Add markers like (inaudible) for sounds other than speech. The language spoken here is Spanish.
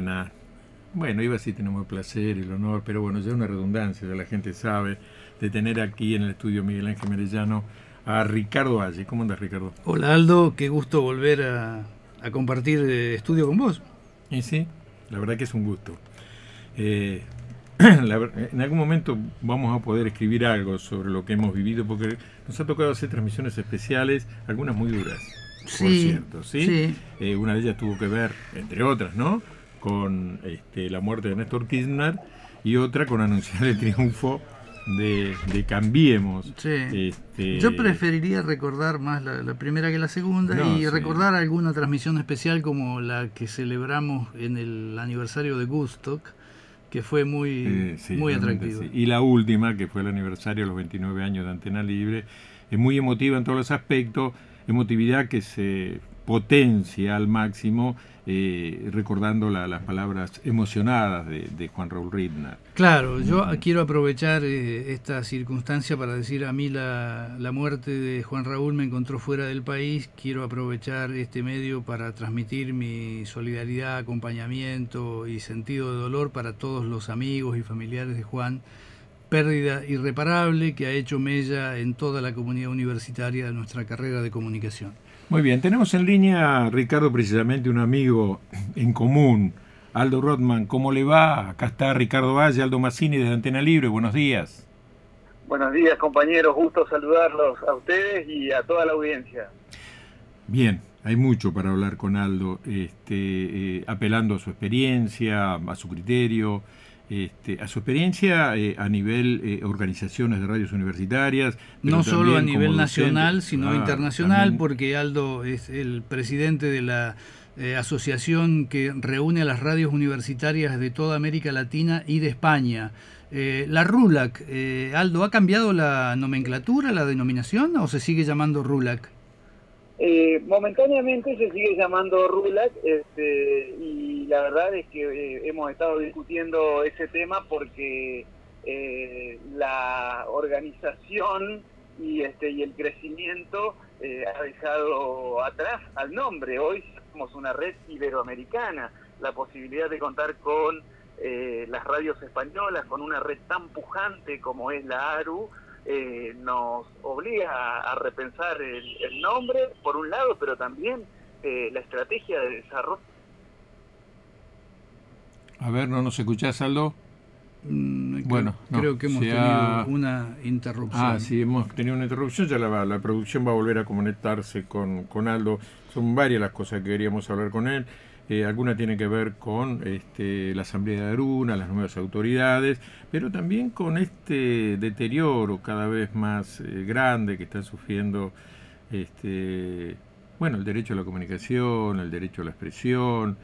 mañana. Bueno, iba así, tenemos el placer y el honor, pero bueno, ya es una redundancia, ya la gente sabe, de tener aquí en el estudio Miguel Ángel Merellano a Ricardo Valle. ¿Cómo andas, Ricardo? Hola, Aldo, qué gusto volver a, compartir eh, estudio con vos. Y sí, la verdad que es un gusto. Eh, (clears throat) en algún momento vamos a poder escribir algo sobre lo que hemos vivido, porque nos ha tocado hacer transmisiones especiales, algunas muy duras, por cierto, ¿sí? Eh, una de ellas tuvo que ver, entre otras, ¿no? Con este, la muerte de Néstor Kirchner y otra con anunciar el triunfo de, Cambiemos. Este, Yo preferiría recordar más la, primera que la segunda y recordar alguna transmisión especial como la que celebramos en el aniversario de Gustock que fue muy, eh, muy atractivo. Y la última, que fue el aniversario de los 29 años de Antena Libre, es muy emotiva en todos los aspectos, emotividad que se potencia al máximo eh, recordando las palabras emocionadas de, Juan Raúl Ridner. Claro, yo quiero aprovechar eh, esta circunstancia para decir a mí la, la, muerte de Juan Raúl me encontró fuera del país, quiero aprovechar este medio para transmitir mi solidaridad, acompañamiento y sentido de dolor para todos los amigos y familiares de Juan pérdida irreparable que ha hecho mella en toda la comunidad universitaria de nuestra carrera de comunicación. Muy bien, tenemos en línea, Ricardo, precisamente un amigo en común, Aldo Rodman. ¿Cómo le va? Acá está Ricardo Valle, Aldo Massini desde Antena Libre. Buenos días. Buenos días, compañeros. Gusto saludarlos a ustedes y a toda la audiencia. Bien, hay mucho para hablar con Aldo, este, eh, apelando a su experiencia, a su criterio, este, a su experiencia eh, a nivel eh, organizaciones de radios universitarias. No solo a nivel nacional, sino ah, internacional, porque Aldo es el presidente de la eh, asociación que reúne a las radios universitarias de toda América Latina y de España. la RULAC, Aldo, ¿ha cambiado la nomenclatura, la denominación o se sigue llamando RULAC? Eh, momentáneamente se sigue llamando RULAC este, la verdad es que eh, hemos estado discutiendo ese tema porque eh, la organización y, este, y el crecimiento ha dejado atrás al nombre. Hoy somos una red iberoamericana, la posibilidad de contar con las radios españolas, con una red tan pujante como es la ARU, eh, nos obliga a, repensar el, nombre, por un lado, pero también eh, la estrategia de desarrollo. A ver, ¿no nos escuchás, Aldo? Mm, bueno, creo que hemos tenido una interrupción. Ah, sí, hemos tenido una interrupción, ya la, la producción va a volver a conectarse con, con Aldo. Son varias las cosas que queríamos hablar con él. Eh, alguna tiene que ver con este, la Asamblea de Aruna, las nuevas autoridades, pero también con este deterioro cada vez más eh, grande que están sufriendo este, bueno, el derecho a la comunicación, el derecho a la expresión,